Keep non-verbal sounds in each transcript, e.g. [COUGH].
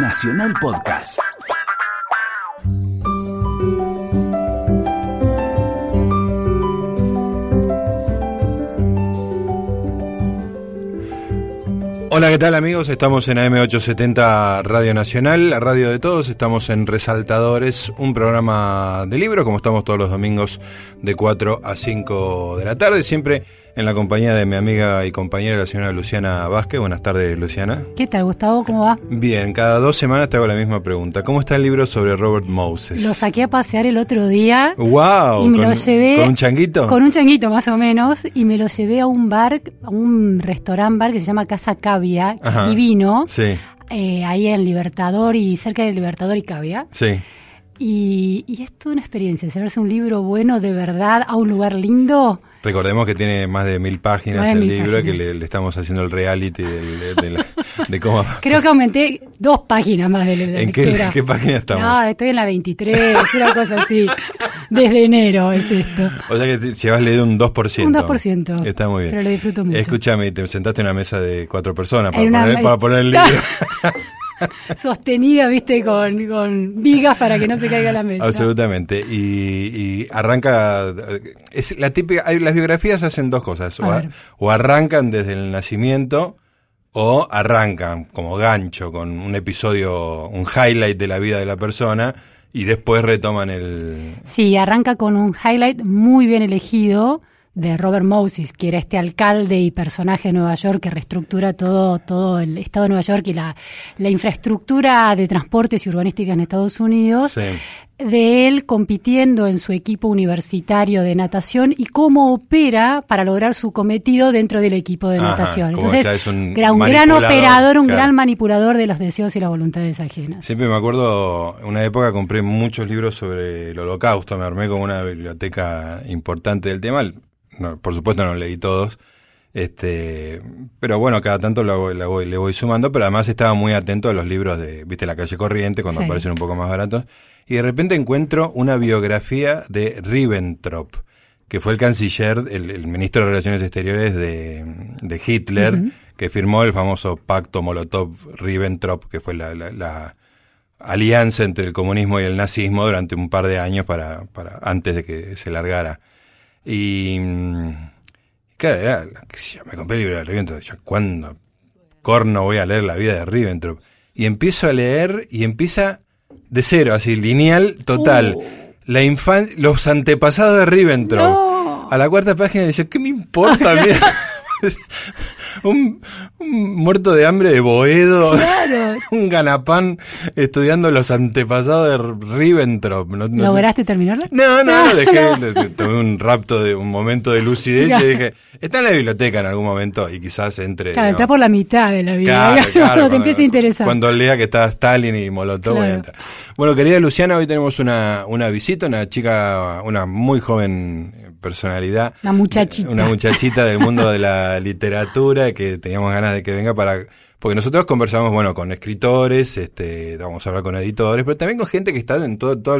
Nacional Podcast. Hola, ¿qué tal amigos? Estamos en AM870 Radio Nacional, la radio de todos. Estamos en Resaltadores, un programa de libros, como estamos todos los domingos de 4 a 5 de la tarde, siempre en la compañía de mi amiga y compañera, la señora Luciana Vázquez. Buenas tardes, Luciana. ¿Qué tal, Gustavo? ¿Cómo va? Bien, cada dos semanas te hago la misma pregunta. ¿Cómo está el libro sobre Robert Moses? Lo saqué a pasear el otro día. ¡Wow! Y me ¿Con, lo llevé. ¿Con un changuito? Con un changuito, más o menos. Y me lo llevé a un bar, a un restaurant bar que se llama Casa Cavia, Ajá. divino. Sí, eh, ahí en Libertador y cerca de Libertador y Cavia. sí. Y, y es toda una experiencia. Llevarse un libro bueno de verdad a un lugar lindo. Recordemos que tiene más de mil páginas de el mil libro, que páginas. le, le estamos haciendo el reality del- de, la- de cómo... Creo que aumenté dos páginas más de, de ¿En qué, página estamos? No, estoy en la 23, una cosa así. Desde enero es esto. O sea que llevas leído un 2%. Un 2%. Está muy bien. Pero lo disfruto mucho. Escúchame, te sentaste en una mesa de cuatro personas para, una- poner, para poner el libro. [LAUGHS] [LAUGHS] sostenida, viste, con, con vigas para que no se caiga la mesa. Absolutamente. Y, y arranca. Es la típica. hay- las biografías hacen dos cosas. O, A o arrancan desde el nacimiento. O arrancan como gancho con un episodio, un highlight de la vida de la persona. Y después retoman el. Sí, arranca con un highlight muy bien elegido de Robert Moses, que era este alcalde y personaje de Nueva York que reestructura todo, todo el estado de Nueva York y la, la infraestructura de transportes y urbanística en Estados Unidos. Sí. de él compitiendo en su equipo universitario de natación y cómo opera para lograr su cometido dentro del equipo de Ajá, natación. Entonces, es un era un gran operador, un claro. gran manipulador de los deseos y las voluntades ajenas. Siempre me acuerdo, una época compré muchos libros sobre el holocausto, me armé como una biblioteca importante del tema. No, por supuesto no leí todos, este, pero bueno, cada tanto lo voy- le voy sumando, pero además estaba muy atento a los libros de, viste, La calle corriente, cuando Sí. aparecen un poco más baratos, y de repente encuentro una biografía de Ribbentrop, que fue el canciller, el, el ministro de Relaciones Exteriores de, de Hitler, que firmó el famoso pacto Molotov-Ribbentrop, que fue la- la- la, alianza entre el comunismo y el nazismo durante un par de años para, para antes de que se largara. Y claro, era, yo, me compré el libro de Ribbentrop, ya cuándo corno voy a leer la vida de Ribbentrop. Y empiezo a leer y empieza de cero, así, lineal, total. Uh. La infan los antepasados de Ribbentrop. No. A la cuarta página dice, ¿qué me importa? [LAUGHS] Mira, [LAUGHS] un, un muerto de hambre de Boedo. Claro. [LAUGHS] un ganapán estudiando los antepasados de Ribbentrop. No, no- ¿Lograste terminarla? no, no, no, [LAUGHS] dejé, de- tuve un rapto de un momento de lucidez y dije, está en la biblioteca en algún momento y quizás entre. Claro, entra por la mitad de la. Claro, claro, [LAUGHS] cuando te empieza a interesar. Cuando lea que está Stalin y Molotov. Bueno, querida Luciana, hoy tenemos una, una visita, una chica, una muy joven personalidad. Una muchachita. Una muchachita del mundo de la [LAUGHS] literatura que teníamos ganas de que venga para... Porque nosotros conversamos, bueno, con escritores, este, vamos a hablar con editores, pero también con gente que está en todo, todo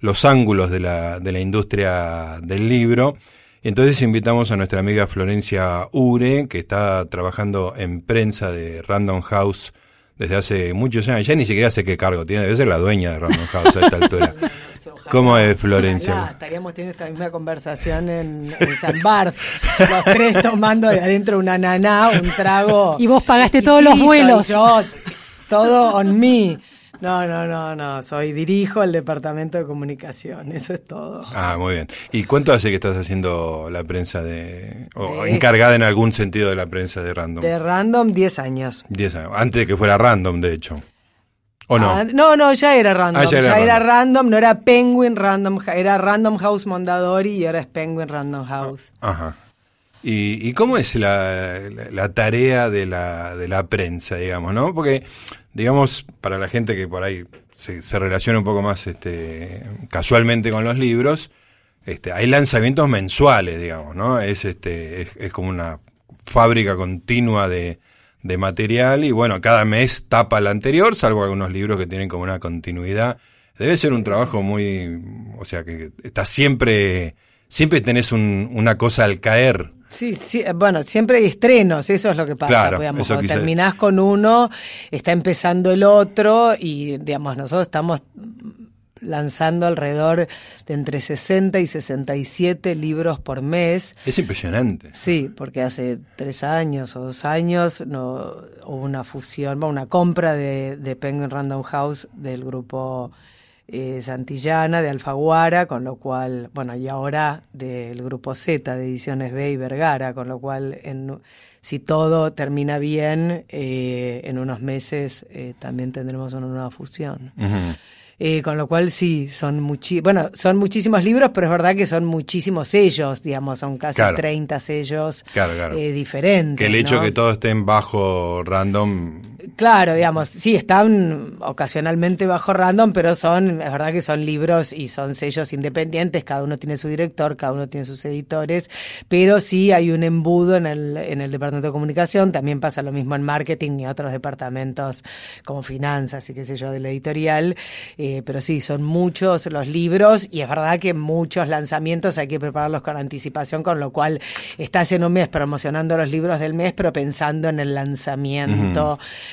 los ángulos de la, de la industria del libro. Entonces invitamos a nuestra amiga Florencia Ure, que está trabajando en prensa de Random House desde hace muchos años. Ya ni siquiera sé qué cargo tiene, debe ser la dueña de Random House a esta [LAUGHS] altura. ¿Cómo es, Florencia? Ojalá, estaríamos teniendo esta misma conversación en, en San Barth, los tres tomando de adentro una naná, un trago. Y vos pagaste todos los vuelos. yo, todo on me. No, no, no, no, soy dirijo el departamento de comunicación, eso es todo. Ah, muy bien. ¿Y cuánto hace que estás haciendo la prensa de... o De- encargada en algún sentido de la prensa de Random? De random, 10 años. 10 años. Antes de que fuera Random, de hecho. ¿O no? Ah, no, no, ya era random. Ah, ya ya era era, random. no era Penguin Random, era Random House Mondadori y ahora es Penguin Random House. Ajá. ¿Y, y cómo es la, la- la tarea de la, de la prensa, digamos, no? Porque, digamos, para la gente que por ahí se, se relaciona un poco más este, casualmente con los libros, este, hay lanzamientos mensuales, digamos, ¿no? Es, este, es, es como una fábrica continua de, de material y bueno, cada mes tapa el anterior, salvo algunos libros que tienen como una continuidad. Debe ser un trabajo muy, o sea, que está siempre siempre tenés un, una cosa al caer. Sí, sí, bueno, siempre hay estrenos, eso es lo que pasa. Claro, digamos, cuando terminás con uno, está empezando el otro y, digamos, nosotros estamos lanzando alrededor de entre 60 y 67 libros por mes. Es impresionante. Sí, porque hace tres años o dos años no, hubo una fusión, una compra de, de Penguin Random House del grupo eh, Santillana de Alfaguara, con lo cual, bueno, y ahora del grupo Z de Ediciones B y Vergara, con lo cual, en, si todo termina bien, eh, en unos meses eh, también tendremos una nueva fusión. Eh, con lo cual sí, son muchi bueno, son muchísimos libros, pero es verdad que son muchísimos sellos, digamos, son casi Claro. 30 sellos Claro, claro. diferentes. Que el hecho ¿no? que todos estén bajo random. Claro, digamos, sí, están ocasionalmente bajo random, pero son, es verdad que son libros y son sellos independientes, cada uno tiene su director, cada uno tiene sus editores, pero sí hay un embudo en el, en el departamento de comunicación, también pasa lo mismo en marketing y otros departamentos como finanzas y qué sé yo, de la editorial, eh, pero sí, son muchos los libros y es verdad que muchos lanzamientos hay que prepararlos con anticipación, con lo cual estás en un mes promocionando los libros del mes, pero pensando en el lanzamiento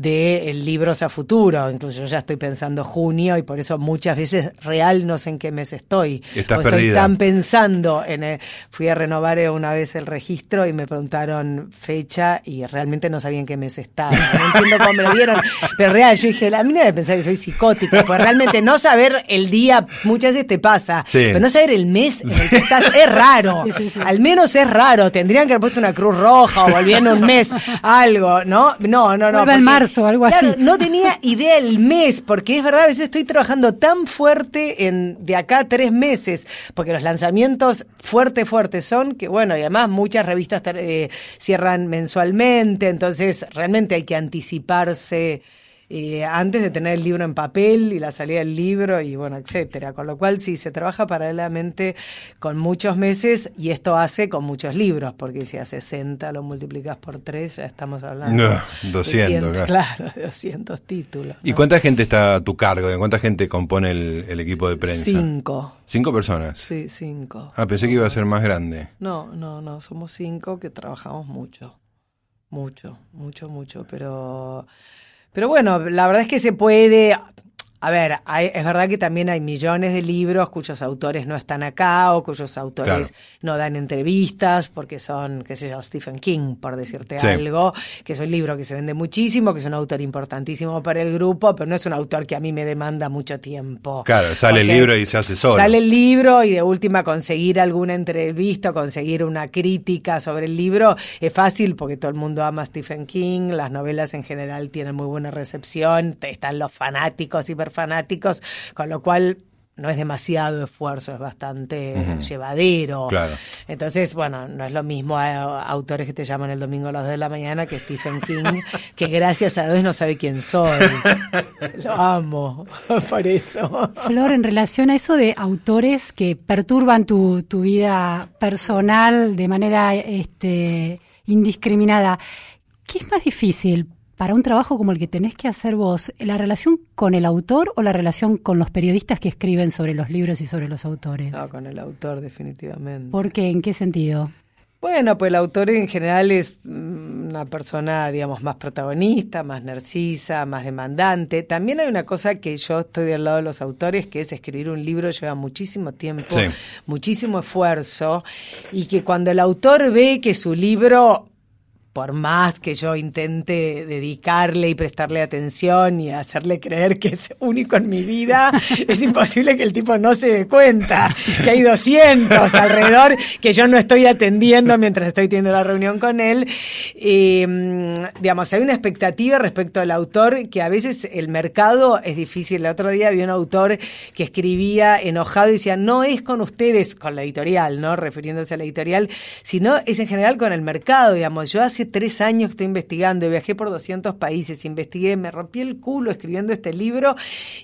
de libros a futuro. Incluso yo ya estoy pensando junio y por eso muchas veces real no sé en qué mes estoy. Estás Porque perdida. Estoy tan pensando en... eh, fui a renovar eh, una vez el registro y me preguntaron fecha y realmente no sabía en qué mes estaba. No entiendo cómo me lo dieron. Pero real, yo dije, a mí no debe pensar que soy psicótica, porque realmente no saber el día muchas veces te pasa. Sí. Pero no saber el mes en el que estás es raro. Sí, sí, sí. Al menos es raro. Tendrían que haber puesto una cruz roja o volviendo un mes, algo, ¿no? No, no, no. Vuelve en porque- marzo, algo Claro, así. no tenía idea el mes, porque es verdad, a veces estoy trabajando tan fuerte en de acá a tres meses, porque los lanzamientos fuerte, fuertes son que, bueno, y además muchas revistas eh, cierran mensualmente, entonces realmente hay que anticiparse. Eh, antes de tener el libro en papel y la salida del libro y bueno, etcétera. Con lo cual sí, se trabaja paralelamente con muchos meses y esto hace con muchos libros, porque si a 60 lo multiplicas por 3 ya estamos hablando No, de 200, claro. claro, de 200 títulos. ¿Y cuánta gente está a tu cargo? ¿De cuánta gente compone el, el equipo de prensa? Cinco. ¿Cinco personas? Sí, cinco. Ah, pensé que iba a ser más grande. No, no, no, somos cinco que trabajamos mucho. Mucho, mucho, mucho. Pero, pero bueno, la verdad es que se puede. A ver, hay- es verdad que también hay millones de libros cuyos autores no están acá o cuyos autores Claro. no dan entrevistas porque son, qué sé yo, Stephen King, por decirte Sí. algo, que es un libro que se vende muchísimo, que es un autor importantísimo para el grupo, pero no es un autor que a mí me demanda mucho tiempo. Claro, sale el libro y se hace solo. Sale el libro y de última conseguir alguna entrevista, conseguir una crítica sobre el libro es fácil porque todo el mundo ama a Stephen King, las novelas en general tienen muy buena recepción, están los fanáticos, hiperfanáticos, con lo cual no es demasiado esfuerzo, es bastante llevadero. Claro. Entonces, bueno, no es lo mismo a, a autores que te llaman el domingo a las 2 de la mañana que Stephen King, [LAUGHS] que gracias a Dios no sabe quién soy. [LAUGHS] Lo amo, [LAUGHS] por eso. Flor, en relación a eso de autores que perturban tu, tu vida personal de manera este, indiscriminada, ¿qué es más difícil para un trabajo como el que tenés que hacer vos? ¿La relación con el autor o la relación con los periodistas que escriben sobre los libros y sobre los autores? No, con el autor, definitivamente. ¿Por qué? ¿En qué sentido? Bueno, pues el autor en general es mm, una persona, digamos, más protagonista, más narcisa, más demandante. También hay una cosa que yo estoy del lado de los autores, que es escribir un libro lleva muchísimo tiempo, Sí. muchísimo esfuerzo, y que cuando el autor ve que su libro por más que yo intente dedicarle y prestarle atención y hacerle creer que es único en mi vida, [LAUGHS] es imposible que el tipo no se dé cuenta que hay 200 alrededor que yo no estoy atendiendo mientras estoy teniendo la reunión con él. Eh, digamos, hay una expectativa respecto al autor que a veces el mercado es difícil. El otro día había un autor que escribía enojado y decía, no es con ustedes, con la editorial, ¿no? Refiriéndose a la editorial, sino es en general con el mercado, digamos. Yo hace tres años que estoy investigando y viajé por 200 países, investigué, me rompí el culo escribiendo este libro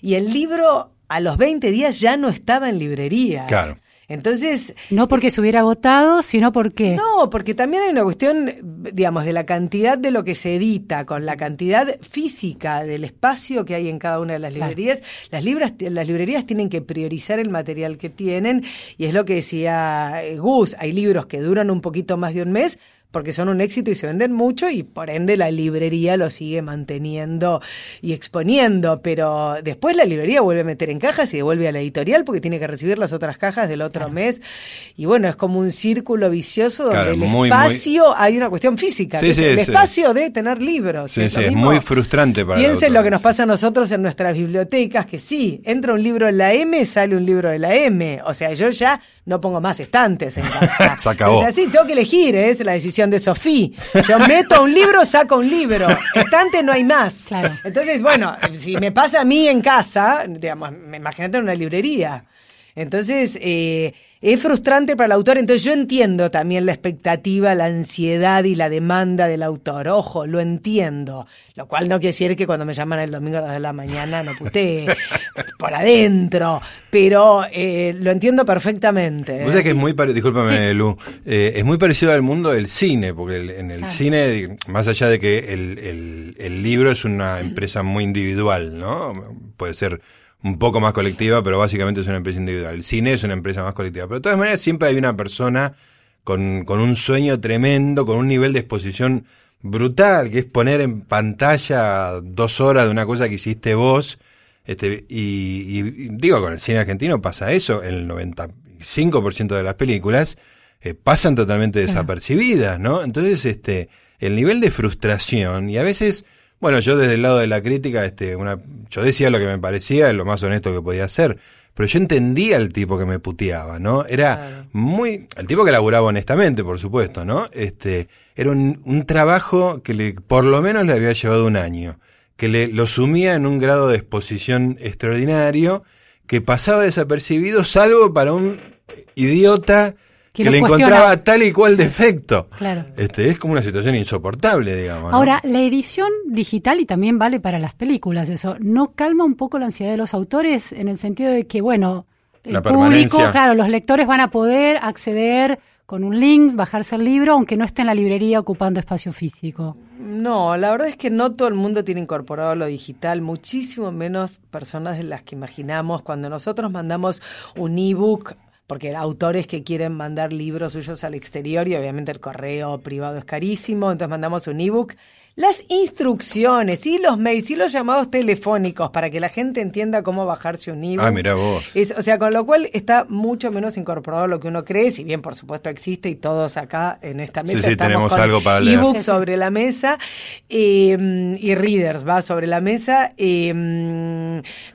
y el libro a los 20 días ya no estaba en librerías. Claro. Entonces... No porque se hubiera agotado, sino porque... No, porque también hay una cuestión, digamos, de la cantidad de lo que se edita, con la cantidad física del espacio que hay en cada una de las librerías. Las, libras, las librerías tienen que priorizar el material que tienen, y es lo que decía eh, Gus, hay libros que duran un poquito más de un mes, porque son un éxito y se venden mucho y por ende la librería lo sigue manteniendo y exponiendo, pero después la librería vuelve a meter en cajas y devuelve a la editorial porque tiene que recibir las otras cajas del otro mes. Y bueno, es como un círculo vicioso donde el espacio hay una cuestión física, el espacio de tener libros. Sí, es, muy frustrante para Piensen lo que nos pasa a nosotros en nuestras bibliotecas, que sí, entra un libro en la M, sale un libro de la M, o sea, yo ya no pongo más estantes en [LAUGHS] casa. Se acabó. O sea, tengo que elegir, ¿eh? es la decisión de Sofía. Yo meto un libro, saco un libro. Estante no hay más. Entonces, bueno, si me pasa a mí en casa, digamos, imagínate en una librería. Entonces, eh, es frustrante para el autor, entonces yo entiendo también la expectativa, la ansiedad y la demanda del autor. Ojo, lo entiendo. Lo cual no quiere decir que cuando me llaman el domingo a las de la mañana no putee [LAUGHS] por adentro, pero eh, lo entiendo perfectamente. que es muy discúlpame, Lu, eh, es muy parecido al mundo del cine, porque en el cine, más allá de que el, el libro es una empresa muy individual, ¿no? Puede ser un poco más colectiva, pero básicamente es una empresa individual. El cine es una empresa más colectiva. Pero de todas maneras siempre hay una persona con, con un sueño tremendo, con un nivel de exposición brutal, que es poner en pantalla dos horas de una cosa que hiciste vos. Este, y, digo, con el cine argentino pasa eso, el 95% de las películas eh, pasan totalmente desapercibidas, ¿no? Entonces, este, el nivel de frustración, y a veces bueno, yo desde el lado de la crítica, este, una, yo decía lo que me parecía, lo más honesto que podía ser, pero yo entendía el tipo que me puteaba, ¿no? Era muy, el tipo que laburaba honestamente, por supuesto, ¿no? Este, era un, un trabajo que le, por lo menos le había llevado un año, que le, lo sumía en un grado de exposición extraordinario, que pasaba desapercibido, salvo para un idiota que, le encontraba tal y cual defecto. Claro. Este, es como una situación insoportable, digamos. Ahora, la edición digital, y también vale para las películas, eso, ¿no calma un poco la ansiedad de los autores en el sentido de que, bueno, el público, claro, los lectores van a poder acceder con un link, bajarse el libro, aunque no esté en la librería ocupando espacio físico. No, la verdad es que no todo el mundo tiene incorporado lo digital, muchísimo menos personas de las que imaginamos. Cuando nosotros mandamos un ebook porque autores que quieren mandar libros suyos al exterior y obviamente el correo privado es carísimo, entonces mandamos un ebook las instrucciones y los mails y los llamados telefónicos para que la gente entienda cómo bajarse un ebook. Ah, mira vos. o sea, con lo cual está mucho menos incorporado lo que uno cree, si bien por supuesto existe y todos acá en esta mesa sí, sí, tenemos algo para leer. ebook sobre la mesa eh, y readers va sobre la mesa. Eh,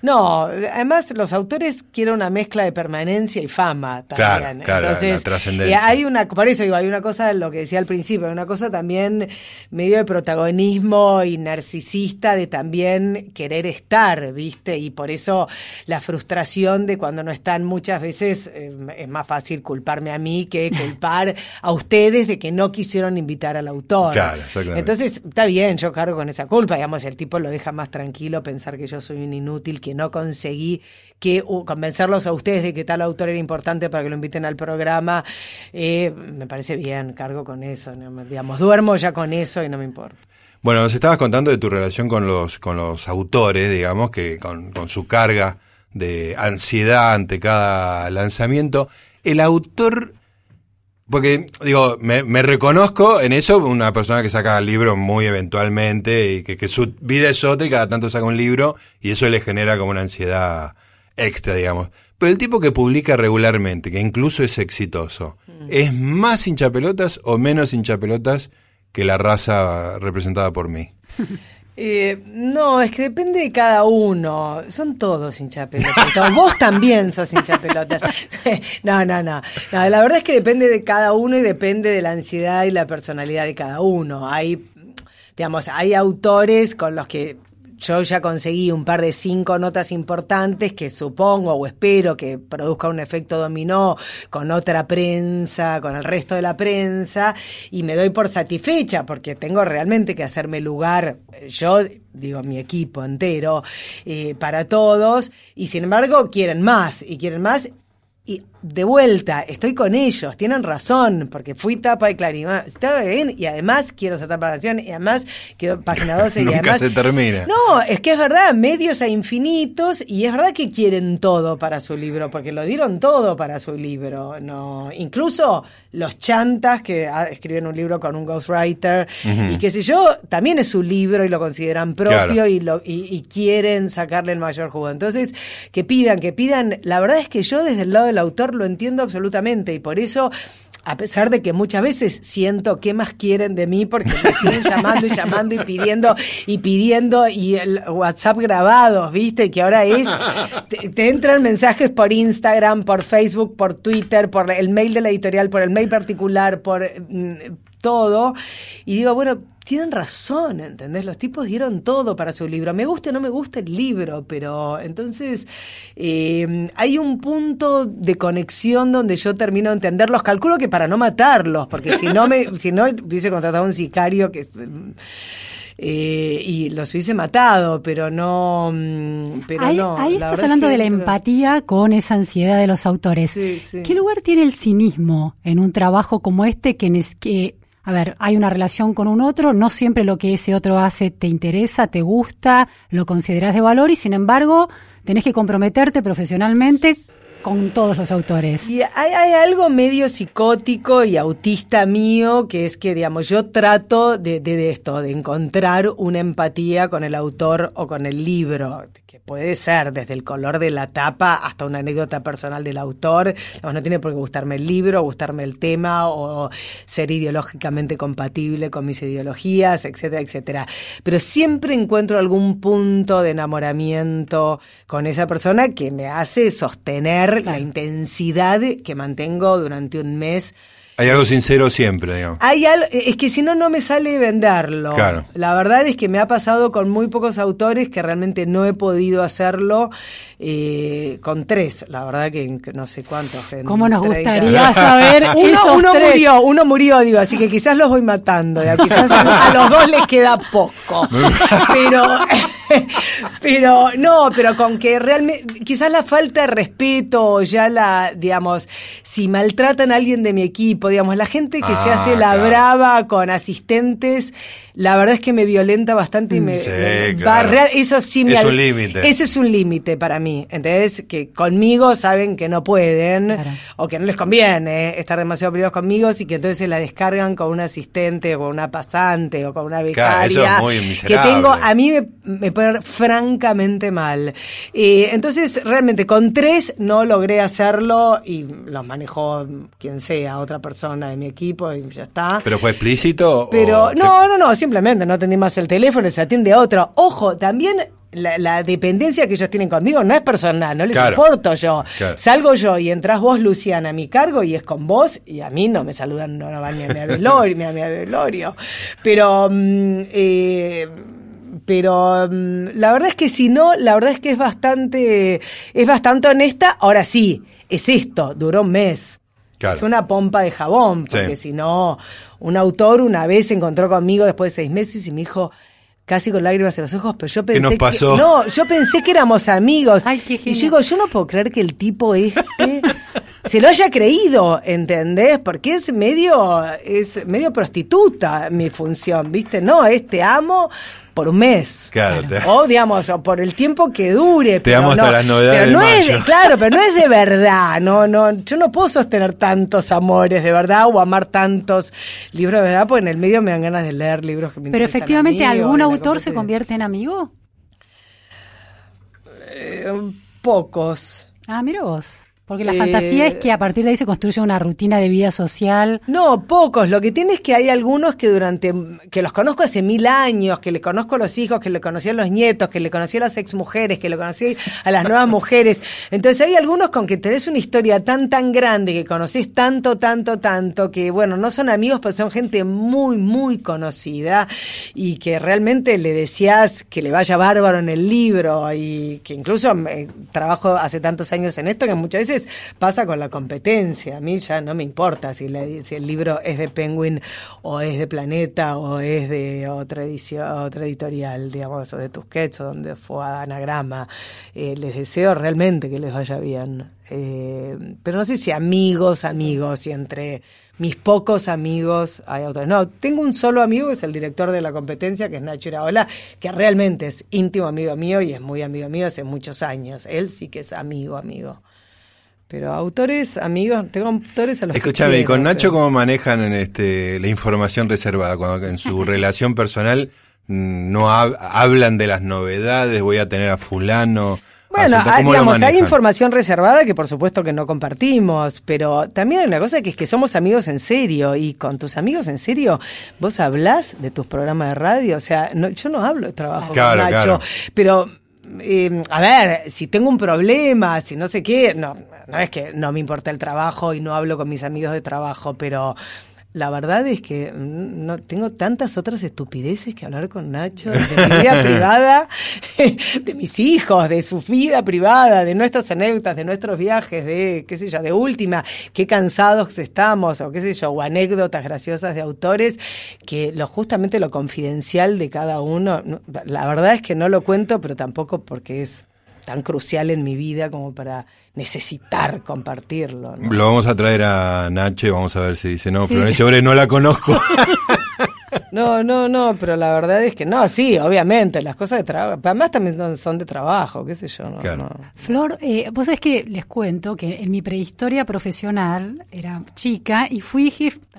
no, además los autores quieren una mezcla de permanencia y fama también. Claro, Entonces, la hay una, por eso digo, hay una cosa, lo que decía al principio, hay una cosa también medio de protagonismo y narcisista de también querer estar, ¿viste? Y por eso la frustración de cuando no están muchas veces eh, es más fácil culparme a mí que culpar [LAUGHS] a ustedes de que no quisieron invitar al autor. Claro, Entonces, está bien, yo cargo con esa culpa, digamos, el tipo lo deja más tranquilo pensar que yo soy un inútil, que no conseguí que convencerlos a ustedes de que tal autor era importante para que lo inviten al programa, eh, me parece bien, cargo con eso, digamos, duermo ya con eso y no me importa. Bueno, nos estabas contando de tu relación con los, con los autores, digamos, que con, con su carga de ansiedad ante cada lanzamiento. El autor, porque digo, me, reconozco en eso, una persona que saca libros muy eventualmente y que, que, su vida es otra y cada tanto saca un libro y eso le genera como una ansiedad extra, digamos. Pero el tipo que publica regularmente, que incluso es exitoso, mm. ¿es más hinchapelotas o menos hinchapelotas que la raza representada por mí. [LAUGHS] Eh, no, es que depende de cada uno. Son todos hinchapelotas. [LAUGHS] Vos también sos hinchapelotas. [LAUGHS] no, no, no, no. La verdad es que depende de cada uno y depende de la ansiedad y la personalidad de cada uno. Hay, digamos, hay autores con los que yo ya conseguí un par de cinco notas importantes que supongo o espero que produzca un efecto dominó con otra prensa, con el resto de la prensa, y me doy por satisfecha porque tengo realmente que hacerme lugar, yo digo mi equipo entero, eh, para todos, y sin embargo quieren más, y quieren más y de vuelta, estoy con ellos, tienen razón, porque fui tapa de Clarín, está bien, y además quiero ser tapa de Nación, y además quiero página [LAUGHS] 12, y Nunca además... se termina. No, es que es verdad, medios a infinitos, y es verdad que quieren todo para su libro, porque lo dieron todo para su libro, no, incluso los chantas que ah, escriben un libro con un ghostwriter, y qué sé yo, también es su libro y lo consideran propio Claro. y, lo, y, y quieren sacarle el mayor jugo. Entonces, que pidan, que pidan, la verdad es que yo desde el lado del autor lo entiendo absolutamente y por eso... A pesar de que muchas veces siento qué más quieren de mí porque me siguen [LAUGHS] llamando y llamando y pidiendo y pidiendo y el WhatsApp grabados, ¿viste? Que ahora es te, te entran mensajes por Instagram, por Facebook, por Twitter, por el mail de la editorial, por el mail particular, por mm, todo. Y digo, bueno, tienen razón, ¿entendés? Los tipos dieron todo para su libro. Me gusta o no me gusta el libro, pero entonces eh, hay un punto de conexión donde yo termino de entenderlos. Calculo que para no matarlos, porque si no me, [LAUGHS] si no hubiese contratado a un sicario que eh, y los hubiese matado, pero no, mm, pero ahí no. ahí estás hablando es de la empatía con esa ansiedad de los autores. Sí, sí. ¿Qué lugar tiene el cinismo en un trabajo como este que, a ver, hay una relación con un otro, no siempre lo que ese otro hace te interesa, te gusta, lo consideras de valor y sin embargo tenés que comprometerte profesionalmente con todos los autores? Y hay, hay algo medio psicótico y autista mío, que es que, digamos, yo trato de, de- de esto, de encontrar una empatía con el autor o con el libro, que puede ser desde el color de la tapa hasta una anécdota personal del autor. Digamos, no tiene por qué gustarme el libro, gustarme el tema o ser ideológicamente compatible con mis ideologías, etcétera, etcétera. Pero siempre encuentro algún punto de enamoramiento con esa persona que me hace sostener la intensidad que mantengo durante un mes. Hay algo sincero siempre, digamos. Hay algo, es que si no, no me sale venderlo. Claro. La verdad es que me ha pasado con muy pocos autores que realmente no he podido hacerlo eh, con tres. La verdad que, no sé cuántos. ¿Cómo nos 30. gustaría saber [LAUGHS] Uno, esos uno tres? murió, uno murió, digo, así que quizás los voy matando. ya, Quizás a los dos les queda poco. [LAUGHS] Pero, [LAUGHS] pero no, pero con que realmente, quizás la falta de respeto, o ya la, digamos, si maltratan a alguien de mi equipo, digamos, la gente que se Ah, hace la claro. brava con asistentes, la verdad es que me violenta bastante y me, Sí, me- va claro. real- eso sí me Es un límite. Ese es un límite para mí, ¿entendés? Que conmigo saben que no pueden Claro. o que no les conviene estar demasiado privados conmigo y que entonces se la descargan con un asistente o con una pasante o con una Claro, eso becaria es muy que miserable. tengo a mí me, me pone francamente mal Eh, entonces realmente con tres no logré hacerlo y los manejó quien sea otra persona de mi equipo y ya está ¿Pero fue explícito? pero no, no, no, simplemente no atendí más el teléfono, se atiende a otro. Ojo, también la, la dependencia que ellos tienen conmigo no es personal, no les Claro. importo yo. Claro. Salgo yo y entras vos, Luciana, a mi cargo y es con vos y a mí no me saludan, no, no van ni a mi velorio, ni a mi velorio. Pero... mm, eh, pero mm, la verdad es que si no, la verdad es que es bastante, es bastante honesta. Ahora sí, es esto, duró un mes. Claro. Es una pompa de jabón, porque Sí. si no, un autor una vez se encontró conmigo después de seis meses y me dijo, casi con lágrimas en los ojos, pero yo pensé nos pasó? que no, yo pensé que éramos amigos. Ay, qué y yo digo, yo no puedo creer que el tipo este se lo haya creído, ¿entendés? Porque es medio, es medio prostituta mi función, ¿viste? No, es te amo por un mes. Claro, te- O, digamos, o por el tiempo que dure. Te pero amo hasta no- las novedades pero no de es claro, pero no es de verdad. No, no, yo no puedo sostener tantos amores de verdad o amar tantos libros de verdad, porque en el medio me dan ganas de leer libros que me Pero a efectivamente, mí, ¿algún autor se convierte en amigo? Eh, pocos. Ah, mira vos. Porque la fantasía es que a partir de ahí se construye una rutina de vida social. No, pocos. Lo que tiene es que hay algunos que durante, que los conozco hace mil años, que le conozco a los hijos, que le conocí a los nietos, que le conocí a las exmujeres, que le conocí a las nuevas mujeres. Entonces hay algunos con que tenés una historia tan, tan grande, que conocés tanto, tanto, tanto, que bueno, no son amigos, pero son gente muy, muy conocida y que realmente le decías que le vaya bárbaro en el libro y que incluso eh, trabajo hace tantos años en esto que muchas veces pasa con la competencia. A mí ya no me importa si, el libro es de Penguin o es de Planeta o es de otra edición, otra editorial, digamos, o de Tusquets o donde fue Anagrama. Eh, les deseo realmente que les vaya bien. Eh, pero no sé si amigos, amigos, y entre mis pocos amigos hay autores. No, tengo un solo amigo que es el director de la competencia, que es Nacho Iraola, que realmente es íntimo amigo mío y es muy amigo mío hace muchos años. Él sí que es amigo, amigo. Pero autores, amigos, tengo autores a los Escúchame, ¿y con Nacho cómo manejan en este, la información reservada? Cuando en su [LAUGHS] relación personal mm, no hablan de las novedades, voy a tener a fulano. Bueno, digamos, hay información reservada que por supuesto que no compartimos, pero también hay una cosa que es que somos amigos en serio y con tus amigos en serio vos hablás de tus programas de radio, o sea, no, yo no hablo de trabajo con Nacho, pero eh, a ver, si tengo un problema, si no sé qué, no, no es que no me importa el trabajo y no hablo con mis amigos de trabajo, pero la verdad es que mm, no tengo tantas otras estupideces que hablar con Nacho de mi vida [LAUGHS] privada, [LAUGHS] de mis hijos, de su vida privada, de nuestras anécdotas, de nuestros viajes, de qué sé yo, de última, qué cansados estamos o qué sé yo, o anécdotas graciosas de autores que lo justamente lo confidencial de cada uno, la verdad es que no lo cuento, pero tampoco porque es tan crucial en mi vida como para necesitar compartirlo. Lo vamos a traer a Nache, vamos a ver si dice, no, Florencia Ore no la conozco. [LAUGHS] No, no, no, pero la verdad es que no, sí, obviamente, las cosas de trabajo, además también son de trabajo, qué sé yo. No, Flor, eh, vos sabés que les cuento que en mi prehistoria profesional era chica y fui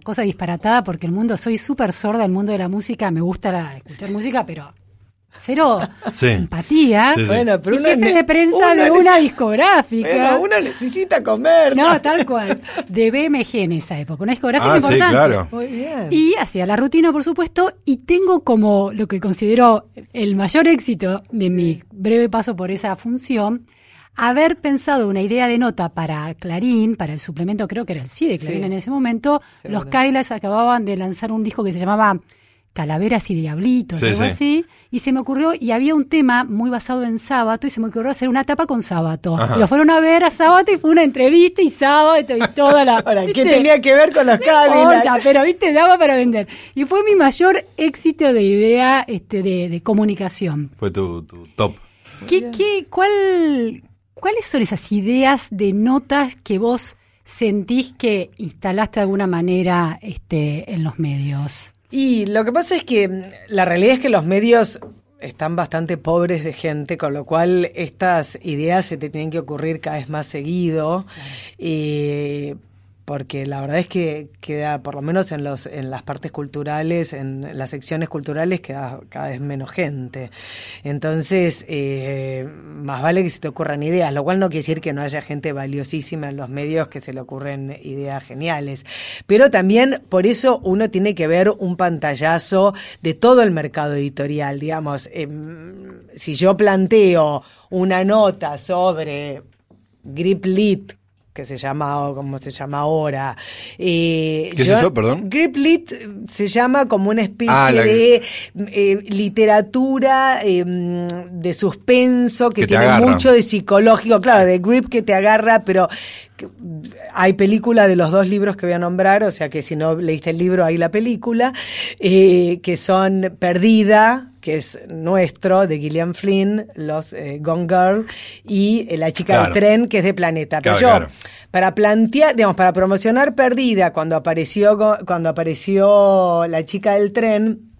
cosa disparatada porque el mundo, soy súper sorda el mundo de la música, me gusta la, escuchar música, pero cero empatía. Bueno, pero jefe de prensa de una discográfica. Pero uno necesita comer. No, tal cual. De BMG en esa época, una discográfica ah, importante. claro. Muy bien. Y hacía la rutina, por supuesto, y tengo como lo que considero el mayor éxito de mi breve paso por esa función haber pensado una idea de nota para Clarín, para el suplemento, creo que era el sí de Clarín en ese momento. los Kailas acababan de lanzar un disco que se llamaba calaveras y diablitos, algo así, y se me ocurrió, y había un tema muy basado en sábado, y se me ocurrió hacer una tapa con sábado. Lo fueron a ver a sábado y fue una entrevista y sábado y toda la... [LAUGHS] Ahora, ¿qué tenía que ver con los Cadillacs? pero viste, daba para vender. Y fue mi mayor éxito de idea este, de, comunicación. Fue tu, top. ¿Qué, qué, cuál, ¿Cuáles son esas ideas de notas que vos sentís que instalaste de alguna manera este, en los medios? Y lo que pasa es que mm, la realidad es que los medios están bastante pobres de gente, con lo cual estas ideas se te tienen que ocurrir cada vez más seguido. y porque la verdad es que queda, por lo menos en, los, en las partes culturales, en las secciones culturales, queda cada vez menos gente. Entonces, eh, más vale que se te ocurran ideas, lo cual no quiere decir que no haya gente valiosísima en los medios que se le ocurren ideas geniales. Pero también por eso uno tiene que ver un pantallazo de todo el mercado editorial, digamos. Em, si yo planteo una nota sobre Grip Lit que se llama o como se llama ahora. Eh, ¿Qué es eso, perdón? Griplit se llama como una especie ah, de eh, literatura em, de suspenso que, tiene mucho de psicológico, claro, de grip que te agarra, pero hay película de los dos libros que voy a nombrar, o sea que si no leíste el libro, hay la película, eh, que son Perdida, que es nuestro, de Gillian Flynn, los eh, Gone Girl, y eh, La chica del tren, que es de Planeta. Pero yo, para plantear, digamos, para promocionar Perdida, cuando apareció, cuando apareció La chica del tren,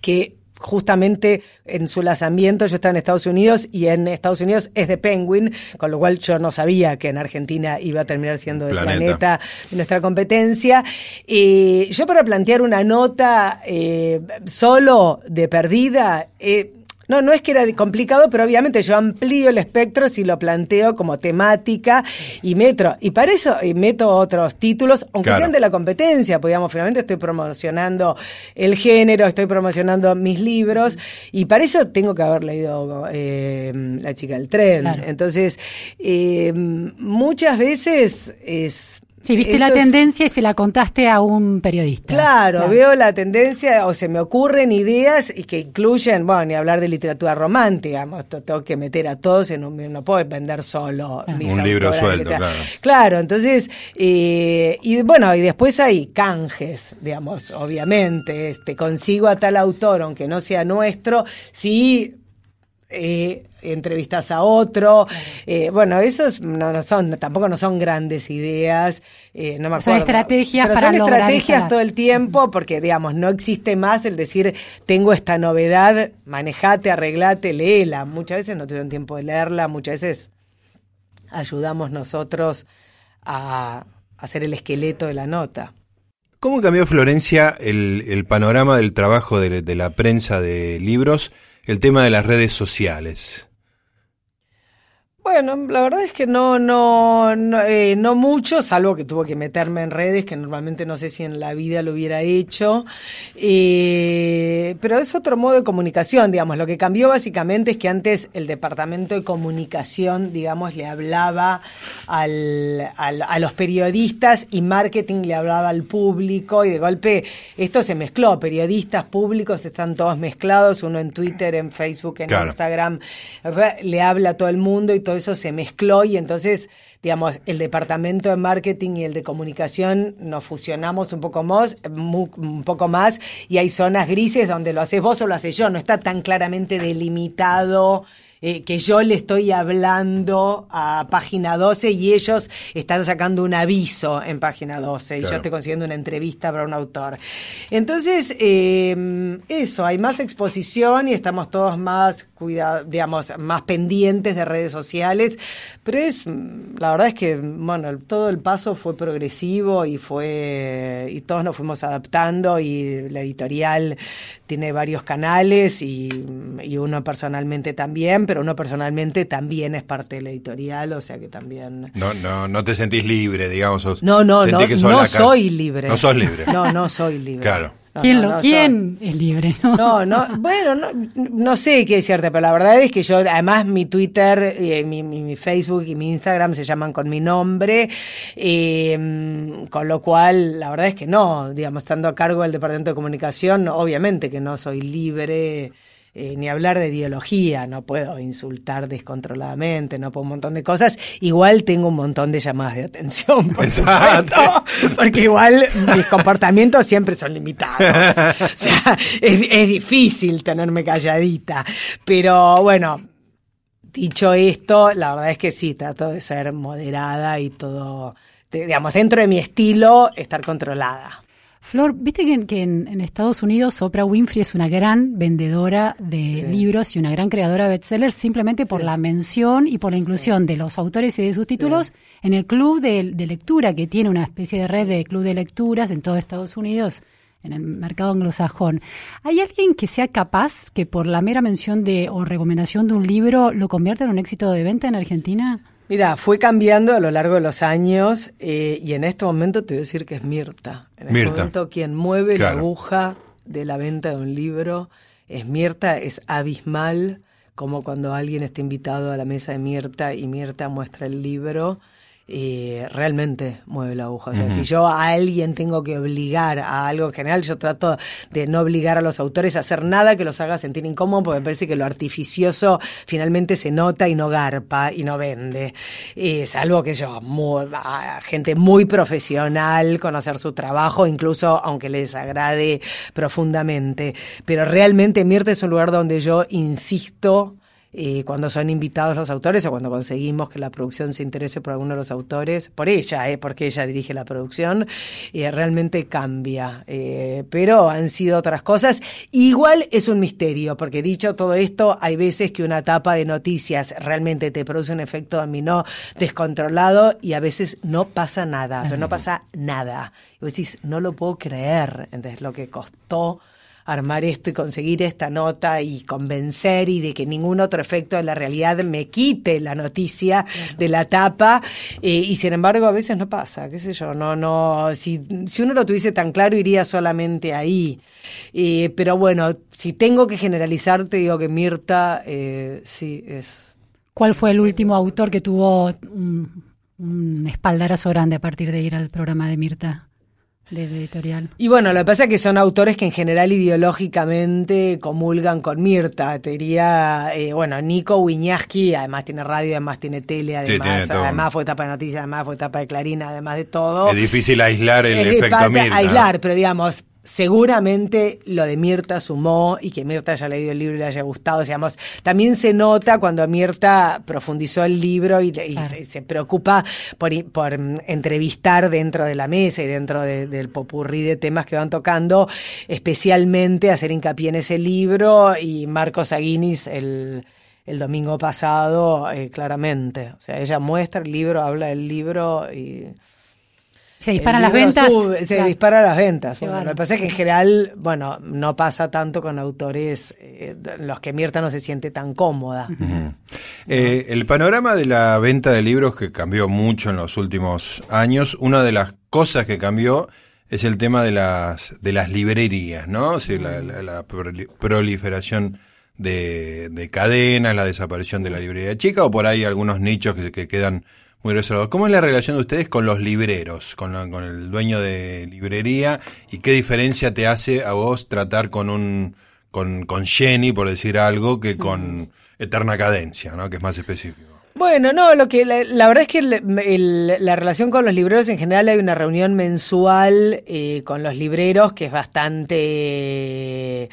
que justamente en su lanzamiento yo estaba en Estados Unidos y en Estados Unidos es de Penguin, con lo cual yo no sabía que en Argentina iba a terminar siendo de Planeta, de nuestra competencia. Y yo para plantear una nota eh, solo de perdida, eh, no, no es que era complicado, pero obviamente yo amplío el espectro si lo planteo como temática y metro. Y para eso meto otros títulos, aunque sean de la competencia, pues digamos, finalmente estoy promocionando el género, estoy promocionando mis libros, y para eso tengo que haber leído eh, La chica del tren. Entonces, eh, muchas veces es Sí, viste la es- tendencia y se la contaste a un periodista. Claro, veo la tendencia, o se me ocurren ideas y que incluyen, bueno, ni hablar de literatura romántica, tengo que meter a todos en un, no puedo vender solo Ah. mis Un libro suelto, claro. Claro, entonces, eh, y bueno, y después hay canjes, digamos, obviamente, este, consigo a tal autor, aunque no sea nuestro, sí eh, entrevistas a otro. Eh, bueno, esos no, no son, tampoco no son grandes ideas. eh, no me Son acuerdo. estrategias Pero para son estrategias todo el tiempo porque, digamos, no existe más el decir, tengo esta novedad, manejate, arreglate, léela. Muchas veces no tuvieron tiempo de leerla, muchas veces ayudamos nosotros a hacer el esqueleto de la nota. ¿Cómo cambió Florencia el, el panorama del trabajo de, de la prensa de libros, el tema de las redes sociales? Bueno, la verdad es que no, no, no, eh, no mucho, salvo que tuvo que meterme en redes, que normalmente no sé si en la vida lo hubiera hecho. Eh, pero es otro modo de comunicación, digamos. Lo que cambió básicamente es que antes el departamento de comunicación, digamos, le hablaba al, al- a los periodistas y marketing le hablaba al público y de golpe esto se mezcló. Periodistas públicos están todos mezclados, uno en Twitter, en Facebook, en Claro. Instagram. Le habla a todo el mundo y todo eso se mezcló y entonces, digamos, el departamento de marketing y el de comunicación nos fusionamos un poco más, un poco más y hay zonas grises donde lo haces vos o lo haces yo, no está tan claramente delimitado. Eh, que yo le estoy hablando a página 12 y ellos están sacando un aviso en página 12 y yo estoy consiguiendo una entrevista para un autor. Entonces, eh, eso, hay más exposición y estamos todos más cuida, digamos, más pendientes de redes sociales, pero es, mm, la verdad es que, bueno, todo el paso fue progresivo y fue, y todos nos fuimos adaptando y la editorial tiene varios canales y, y uno personalmente también, pero uno personalmente también es parte de la editorial, o sea que también... No, no, no te sentís libre, digamos. sos- No, no, no, que no soy libre. No sos libre. No, no soy libre. Claro. No, ¿Quién, no, lo, no soy. ¿quién es libre? No? No, no, bueno, no, no sé qué decirte, pero la verdad es que yo, además mi Twitter, eh, mi, mi- mi Facebook y mi Instagram se llaman con mi nombre, eh, con lo cual la verdad es que no, digamos, estando a cargo del Departamento de Comunicación, obviamente que no soy libre. Eh, ni hablar de ideología, no puedo insultar descontroladamente, no puedo un montón de cosas. Igual tengo un montón de llamadas de atención, por supuesto, porque igual mis comportamientos siempre son limitados. O sea, es, es difícil tenerme calladita. Pero bueno, dicho esto, la verdad es que sí, trato de ser moderada y todo, digamos, dentro de mi estilo, estar controlada. Flor, viste que, en- que en, en Estados Unidos Oprah Winfrey es una gran vendedora de libros y una gran creadora de bestsellers simplemente por la mención y por la inclusión de los autores y de sus títulos en el club de, de lectura que tiene una especie de red de club de lecturas en todo Estados Unidos, en el mercado anglosajón. ¿Hay alguien que sea capaz que por la mera mención de o recomendación de un libro lo convierta en un éxito de venta en Argentina? Mira, fue cambiando a lo largo de los años eh, y en este momento te voy a decir que es Mirta. En este momento quien mueve la aguja de la venta de un libro es Mirta, es abismal, como cuando alguien está invitado a la mesa de Mirta y Mirta muestra el libro. Eh, realmente mueve la aguja. O sea, si yo a alguien tengo que obligar a algo en general, yo trato de no obligar a los autores a hacer nada que los haga sentir incómodos, porque me parece que lo artificioso finalmente se nota y no garpa y no vende. Eh, salvo que yo, muy- a gente muy profesional, conocer su trabajo, incluso aunque les agrade profundamente. Pero realmente Mirta es un lugar donde yo insisto eh, cuando son invitados los autores o cuando conseguimos que la producción se interese por alguno de los autores, por ella, eh, porque ella dirige la producción, eh, realmente cambia. Eh, pero han sido otras cosas. Igual es un misterio, porque dicho todo esto, hay veces que una tapa de noticias realmente te produce un efecto dominó descontrolado y a veces no pasa nada, pero no pasa nada. Y vos decís, no lo puedo creer, entonces lo que costó armar esto y conseguir esta nota y convencer y de que ningún otro efecto de la realidad me quite la noticia de la tapa. Eh, y sin embargo a veces no pasa, qué sé yo, no, no, si, si uno lo tuviese tan claro iría solamente ahí, Eh, pero bueno, si tengo que generalizar te digo que Mirta eh, sí es ¿Cuál fue el último autor que tuvo un un espaldarazo grande a partir de ir al programa de Mirta de editorial. Y bueno, lo que pasa es que son autores que en general ideológicamente comulgan con Mirta. Te diría, eh, bueno, Nico Wiñaski, además tiene radio, además tiene tele, además, además fue etapa de noticias, además fue etapa de Clarín, además de todo. Es difícil aislar el efecto Mirta. Aislar, pero digamos, seguramente lo de Mirta sumó y que Mirta haya leído el libro y le haya gustado. Digamos, también se nota cuando Mirta profundizó el libro y, se, preocupa por, por, entrevistar dentro de la mesa y dentro del popurrí de temas que van tocando, especialmente hacer hincapié en ese libro y Marcos Aguinis el el domingo pasado, eh, claramente. O sea, ella muestra el libro, habla del libro y se disparan las ventas. se disparan las ventas. Bueno, lo que pasa es que en general, bueno, no pasa tanto con autores eh, los que Mirta no se siente tan cómoda. Eh, el panorama de la venta de libros que cambió mucho en los últimos años, una de las cosas que cambió es el tema de las de las librerías, ¿no? la, proliferación de, de cadenas, la desaparición de la librería chica o por ahí algunos nichos que, que quedan muy reservado. ¿Cómo es la relación de ustedes con los libreros, con, con el dueño de librería? ¿Y qué diferencia te hace a vos tratar con un con, con Jenny, por decir algo, que con [LAUGHS] Eterna Cadencia, ¿no? que es más específico? Bueno, no, lo que la, verdad es que la relación con los libreros en general hay una reunión mensual eh, con los libreros que es bastante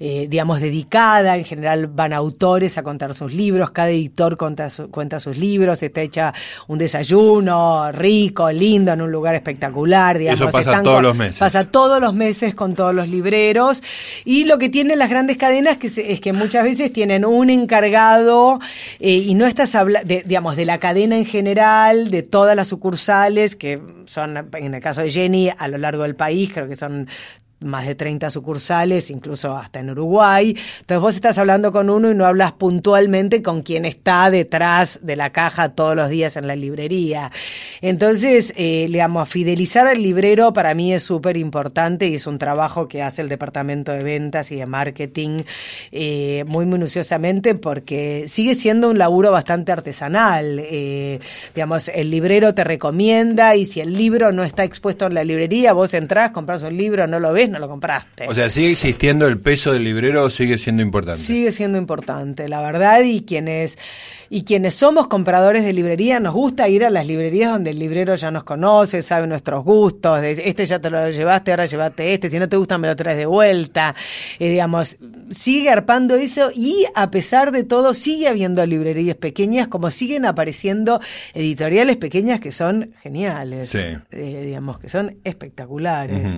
eh, digamos, dedicada. En general van autores a contar sus libros, cada editor cuenta, cuenta sus libros, está hecha un desayuno rico, lindo, en un lugar espectacular. Digamos, Eso pasa todos los meses. Pasa todos los meses con todos los libreros. Y lo que tienen las grandes cadenas que es que muchas veces tienen un encargado eh, y no estás hablando, digamos, de la cadena en general, de todas las sucursales, que son, en el caso de Jenny, a lo largo del país, creo que son más de 30 sucursales, incluso hasta en Uruguay. Entonces vos estás hablando con uno y no hablas puntualmente con quien está detrás de la caja todos los días en la librería. Entonces, eh, digamos, fidelizar al librero para mí es súper importante y es un trabajo que hace el departamento de ventas y de marketing eh, muy minuciosamente porque sigue siendo un laburo bastante artesanal. Eh, digamos, el librero te recomienda y si el libro no está expuesto en la librería, vos entrás, compras un libro, no lo ves, no lo compraste. O sea, sigue existiendo el peso del librero, sigue siendo importante. Sigue siendo importante, la verdad, y quienes y quienes somos compradores de librería nos gusta ir a las librerías donde el librero ya nos conoce, sabe nuestros gustos, este ya te lo llevaste, ahora llevaste este, si no te gusta me lo traes de vuelta, eh, digamos, sigue arpando eso y a pesar de todo sigue habiendo librerías pequeñas como siguen apareciendo editoriales pequeñas que son geniales, eh, digamos, que son espectaculares.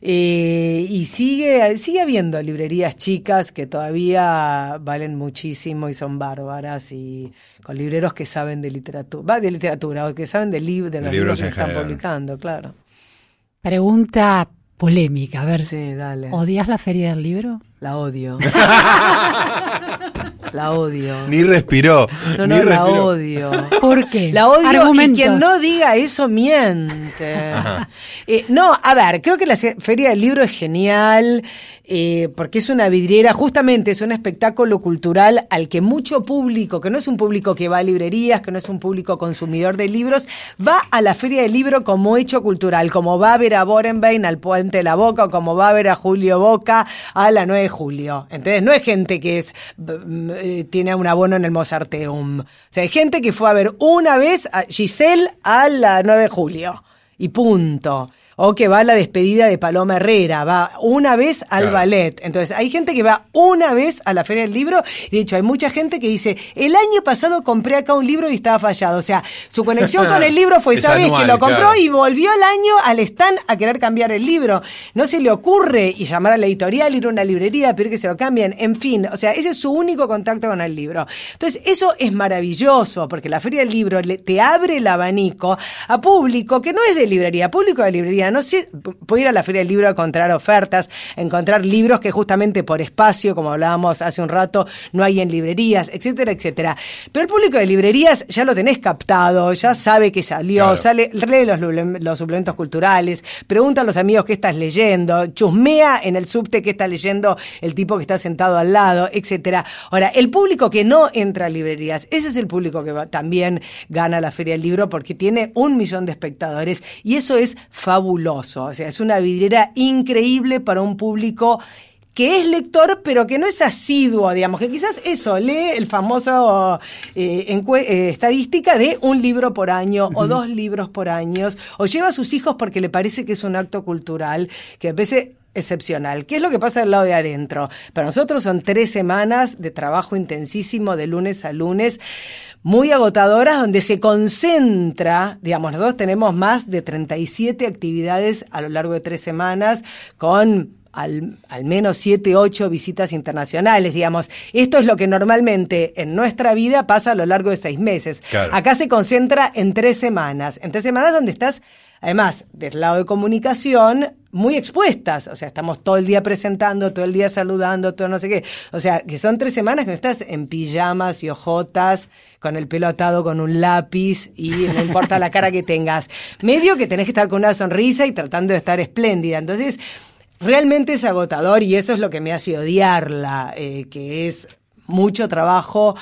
Eh, y sigue, sigue habiendo librerías chicas que todavía valen muchísimo y son bárbaras y con libreros que saben de literatura, va de literatura, o que saben de, de los libros, que están publicando, claro. Pregunta polémica, a ver. Sí, dale. ¿Odias la feria del libro? La odio. [LAUGHS] la odio. Ni respiró. No, no, la odio. ¿Por qué? La odio y quien no diga eso miente. Eh, no, a ver, creo que la feria del libro es genial. Eh, porque es una vidriera, justamente es un espectáculo cultural al que mucho público, que no es un público que va a librerías, que no es un público consumidor de libros, va a la feria del libro como hecho cultural, como va a ver a Borenbein al Puente de la Boca, o como va a ver a Julio Boca a la 9 julio. Entonces, no es gente que es eh, tiene un abono en el Mozarteum. O sea, hay gente que fue a ver una vez a Giselle a la 9 de julio. Y punto o que va a la despedida de Paloma Herrera, va una vez al ballet. Entonces, hay gente que va una vez a la Feria del Libro, y de hecho hay mucha gente que dice, el año pasado compré acá un libro y estaba fallado. O sea, su conexión con el libro fue [LAUGHS] esa vez que lo compró y volvió el año al stand a querer cambiar el libro. No se le ocurre y llamar a la editorial, ir a una librería, pedir que se lo cambien, en fin, o sea, ese es su único contacto con el libro. Entonces, eso es maravilloso, porque la Feria del Libro te abre el abanico a público que no es de librería, público de librería línea. No sé, puedo ir a la Feria del Libro a encontrar ofertas, encontrar libros que justamente por espacio, como hablábamos hace un rato, no hay en librerías, etcétera, etcétera. Pero el público de librerías ya lo tenés captado, ya sabe que salió, sale, lee los, los suplementos culturales, pregunta a los amigos qué estás leyendo, chusmea en el subte qué está leyendo el tipo que está sentado al lado, etcétera. Ahora, el público que no entra a librerías, ese es el público que también gana la Feria del Libro porque tiene un millón de espectadores y eso es fabuloso. O sea, es una vidriera increíble para un público que es lector, pero que no es asiduo, digamos, que quizás eso, lee el famoso eh, eh, estadística de un libro por año o dos libros por año, o lleva a sus hijos porque le parece que es un acto cultural, que a veces excepcional. ¿Qué es lo que pasa del lado de adentro? Para nosotros son tres semanas de trabajo intensísimo de lunes a lunes muy agotadoras donde se concentra, digamos, nosotros tenemos más de 37 actividades a lo largo de tres semanas con al, al menos siete, ocho visitas internacionales, digamos. Esto es lo que normalmente en nuestra vida pasa a lo largo de seis meses. Acá se concentra en tres semanas, en tres semanas donde estás Además, del lado de comunicación, muy expuestas. O sea, estamos todo el día presentando, todo el día saludando, todo no sé qué. O sea, que son tres semanas que estás en pijamas y ojotas, con el pelo atado con un lápiz y no importa la cara que tengas. Medio que tenés que estar con una sonrisa y tratando de estar espléndida. Entonces, realmente es agotador y eso es lo que me hace odiarla, eh, que es mucho trabajo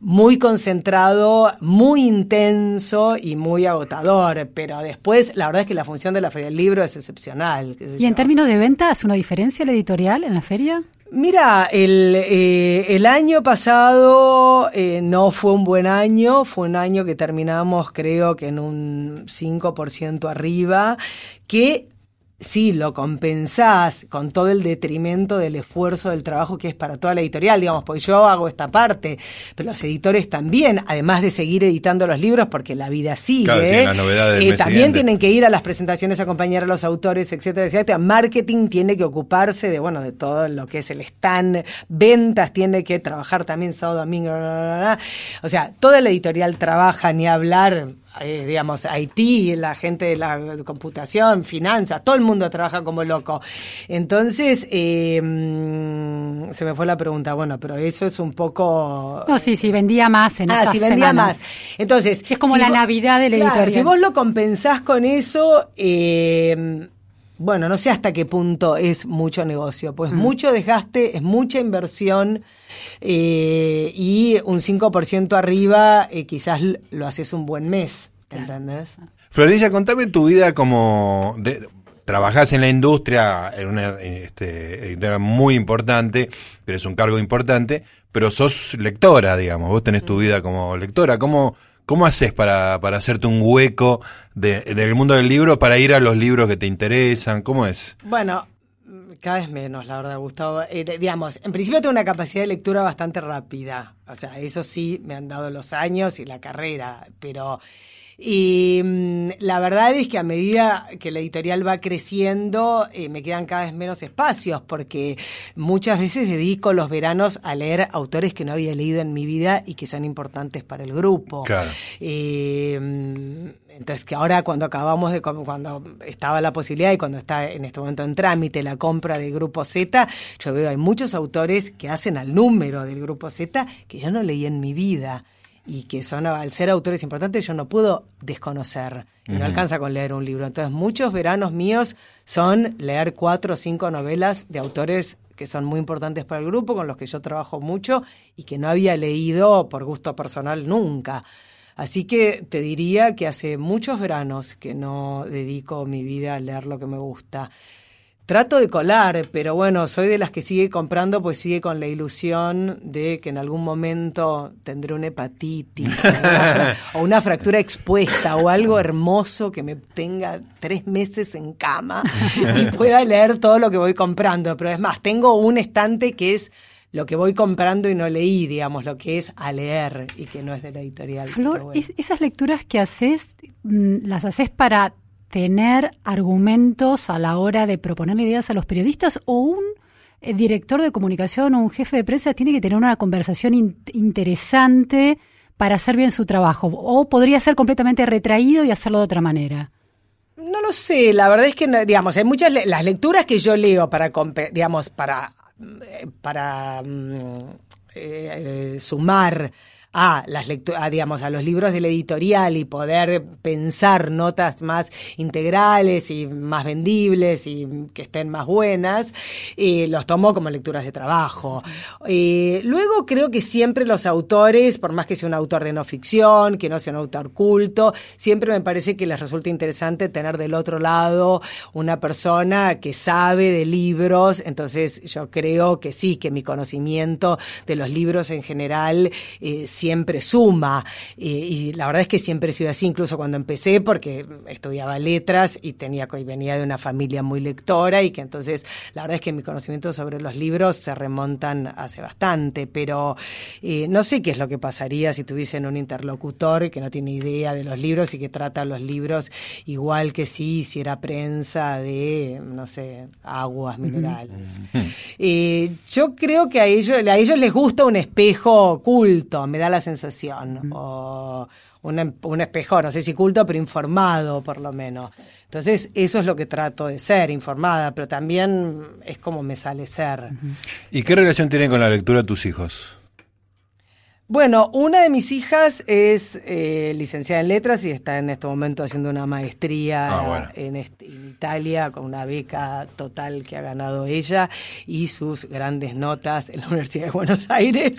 muy concentrado, muy intenso y muy agotador, pero después la verdad es que la función de la Feria del Libro es excepcional. ¿Y en términos de venta, hace una diferencia la editorial en la feria? Mira, el, eh, el año pasado eh, no fue un buen año, fue un año que terminamos creo que en un 5% arriba, que sí, lo compensás con todo el detrimento del esfuerzo del trabajo que es para toda la editorial, digamos, porque yo hago esta parte, pero los editores también, además de seguir editando los libros, porque la vida sigue, eh, también tienen que ir a las presentaciones, acompañar a los autores, etcétera, etcétera. Marketing tiene que ocuparse de, bueno, de todo lo que es el stand, ventas tiene que trabajar también sábado, domingo, o sea, toda la editorial trabaja, ni hablar eh, digamos, Haití, la gente de la computación, finanzas, todo el mundo trabaja como loco. Entonces, eh, mm, se me fue la pregunta, bueno, pero eso es un poco... No, sí, sí, vendía más en Ah, sí, vendía más. Entonces... Es como la Navidad del claro, Si vos lo compensás con eso... Eh, bueno, no sé hasta qué punto es mucho negocio, pues mm. mucho desgaste, es mucha inversión eh, y un 5% arriba eh, quizás lo haces un buen mes, ¿entendés? Florencia, contame tu vida como... De, trabajás en la industria, en una este, editora muy importante, pero es un cargo importante, pero sos lectora, digamos, vos tenés tu mm. vida como lectora. ¿Cómo, ¿Cómo haces para, para hacerte un hueco de, del mundo del libro para ir a los libros que te interesan? ¿Cómo es? Bueno, cada vez menos, la verdad, Gustavo. Eh, digamos, en principio tengo una capacidad de lectura bastante rápida. O sea, eso sí, me han dado los años y la carrera, pero y mm, la verdad es que a medida que la editorial va creciendo, eh, me quedan cada vez menos espacios, porque muchas veces dedico los veranos a leer autores que no había leído en mi vida y que son importantes para el grupo. Claro. Eh, mm, entonces, que ahora cuando acabamos de, cuando estaba la posibilidad y cuando está en este momento en trámite la compra del Grupo Z, yo veo hay muchos autores que hacen al número del Grupo Z que yo no leí en mi vida y que son, al ser autores importantes, yo no puedo desconocer. Y no alcanza con leer un libro. Entonces, muchos veranos míos son leer cuatro o cinco novelas de autores que son muy importantes para el grupo, con los que yo trabajo mucho y que no había leído por gusto personal nunca. Así que te diría que hace muchos veranos que no dedico mi vida a leer lo que me gusta. Trato de colar, pero bueno, soy de las que sigue comprando, pues sigue con la ilusión de que en algún momento tendré una hepatitis [LAUGHS] o una fractura expuesta o algo hermoso que me tenga tres meses en cama y [LAUGHS] pueda leer todo lo que voy comprando. Pero es más, tengo un estante que es lo que voy comprando y no leí, digamos, lo que es a leer y que no es de la editorial. Flor, esas lecturas que haces, mm, ¿las haces para tener argumentos a la hora de proponer ideas a los periodistas o un eh, director de comunicación o un jefe de prensa tiene que tener una conversación interesante para hacer bien su trabajo o podría ser completamente retraído y hacerlo de otra manera. No lo sé, la verdad es que, digamos, hay muchas, las lecturas que yo leo para, digamos, para, eh, mm, eh, sumar a las lecturas, digamos, a los libros del editorial y poder pensar notas más integrales y más vendibles y que estén más buenas, eh, los tomo como lecturas de trabajo. Eh, luego creo que siempre los autores, por más que sea un autor de no ficción, que no sea un autor culto, siempre me parece que les resulta interesante tener del otro lado una persona que sabe de libros, entonces yo creo que sí, que mi conocimiento de los libros en general eh, siempre suma. Eh, y la verdad es que siempre he sido así, incluso cuando empecé, porque estudiaba letras y tenía y venía de una familia muy lectora y que entonces la verdad es que mi conocimiento sobre los libros se remontan hace bastante, pero eh, no sé qué es lo que pasaría si tuviesen un interlocutor que no tiene idea de los libros y que trata los libros igual que si hiciera prensa de, no sé, aguas minerales. Eh, yo creo que a ellos, a ellos les gusta un espejo oculto, me da la sensación. O un, un espejo, no sé si culto, pero informado por lo menos. Entonces, eso es lo que trato de ser, informada, pero también es como me sale ser. ¿Y qué relación tienen con la lectura tus hijos? Bueno, una de mis hijas es eh, licenciada en letras y está en este momento haciendo una maestría Ah, bueno. en, este- en Italia con una beca total que ha ganado ella y sus grandes notas en la Universidad de Buenos [LAUGHS] Aires.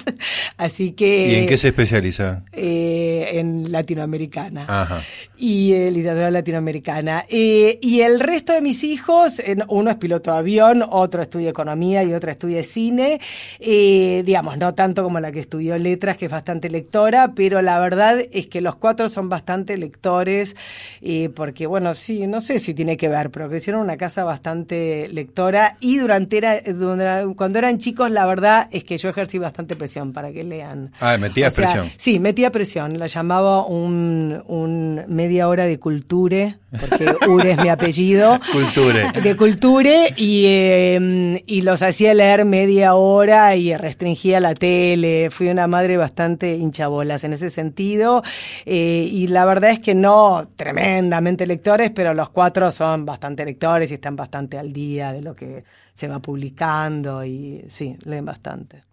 Así que... ¿Y en qué se especializa? eh, en latinoamericana Ajá. y eh, literatura latinoamericana. Eh, y el resto de mis hijos, uno es piloto de avión, otro estudia economía y otro estudia cine. Eh, digamos, no tanto como la que estudió letras, que es bastante lectora, pero la verdad es que los cuatro son bastante lectores, eh, porque bueno, sí, no sé si tiene que ver, pero crecieron en una casa bastante lectora y durante era, durante- cuando eran chicos, la verdad es que yo ejercí bastante presión para que lean. Ah, O sea, presión. Sí, metía presión. La llamaba un, un media hora de culture, porque Ure es mi apellido. [LAUGHS] Culture. De culture y, eh, y los hacía leer media hora y restringía la tele. Fui una madre bastante hinchabolas en ese sentido. Eh, y la verdad es que no tremendamente lectores, pero los cuatro son bastante lectores y están bastante al día de lo que se va publicando y sí, leen bastante.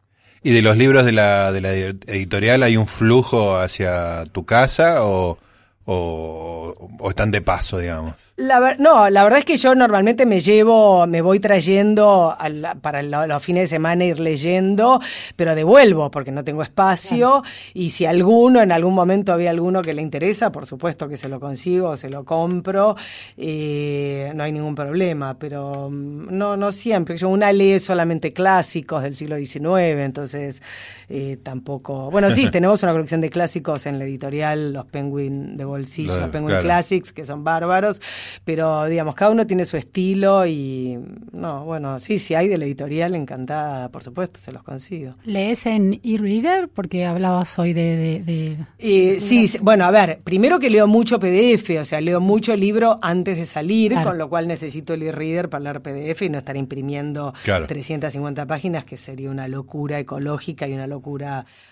¿Y de los libros de la, de la editorial hay un flujo hacia tu casa o, o, o están de paso, digamos? La ver- no, la verdad es que yo normalmente me llevo, me voy trayendo la- para lo- los fines de semana ir leyendo, pero devuelvo porque no tengo espacio y si alguno, en algún momento había alguno que le interesa, por supuesto que se lo consigo, o se lo compro, eh, no hay ningún problema, pero mm, no, no siempre. Yo una lee solamente clásicos del siglo XIX, entonces eh, tampoco. Bueno, sí, [LAUGHS] tenemos una colección de clásicos en la editorial, los Penguin de bolsillo, Lo- los Penguin claro. Classics, que son bárbaros, pero digamos, cada uno tiene su estilo y no, bueno, sí, si hay de la editorial, encantada, por supuesto, se los consigo. ¿Lees en e-reader? Porque hablabas hoy de... de- de- Eh, sí, sí, bueno, a ver, primero que leo mucho PDF, o sea, leo mucho libro antes de salir, Claro. con lo cual necesito el e-reader para leer PDF y no estar imprimiendo Claro. 350 páginas, que sería una locura ecológica y una locura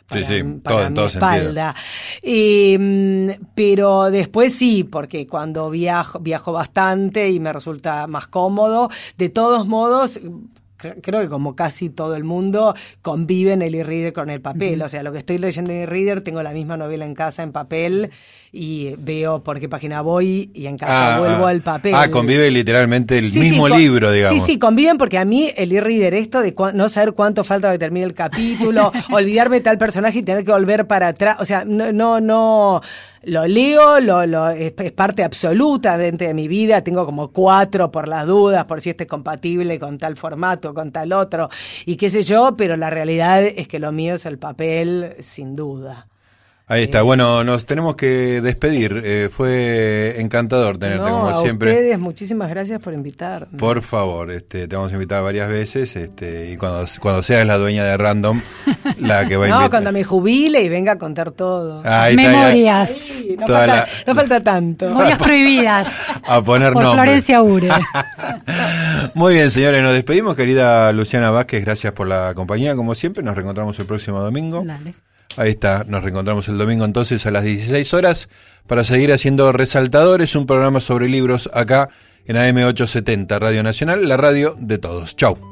para, Sí, sí, para todo- mi todo espalda. Eh, pero después sí, porque cuando viajo, viajo bastante y me resulta más cómodo, de todos modos creo que como casi todo el mundo, conviven el e-reader con el papel. O sea, lo que estoy leyendo en e-reader, tengo la misma novela en casa en papel y veo por qué página voy y en casa Ah, vuelvo ah. al papel. Ah, convive literalmente el Sí, mismo sí, libro, digamos. Sí, sí, conviven porque a mí el e-reader esto de no saber cuánto falta para que termine el capítulo, [LAUGHS] olvidarme tal personaje y tener que volver para atrás, o sea, no, no, no, lo leo, lo, lo, es, es parte absolutamente de mi vida, tengo como cuatro por las dudas, por si este es compatible con tal formato, con tal otro, y qué sé yo, pero la realidad es que lo mío es el papel, sin duda. Ahí está. Bueno, nos tenemos que despedir. Eh, fue encantador tenerte, No, como a siempre. ustedes, muchísimas gracias por invitarme. Por favor, este, te vamos a invitar varias veces, este, y cuando, cuando seas la dueña de Random, la que va a [LAUGHS] No, invitar. cuando me jubile y venga a contar todo. Ahí está, Memorias. No, falta, la- no falta tanto. Memorias [LAUGHS] prohibidas. a poner por nombre. Florencia Ure. [LAUGHS] Muy bien, señores, nos despedimos, querida Luciana Vázquez, gracias por la compañía, como siempre, nos reencontramos el próximo domingo. Dale. Ahí está, nos reencontramos el domingo entonces a las 16 horas para seguir haciendo Resaltadores, un programa sobre libros acá en AM870 Radio Nacional, la radio de todos. Chau.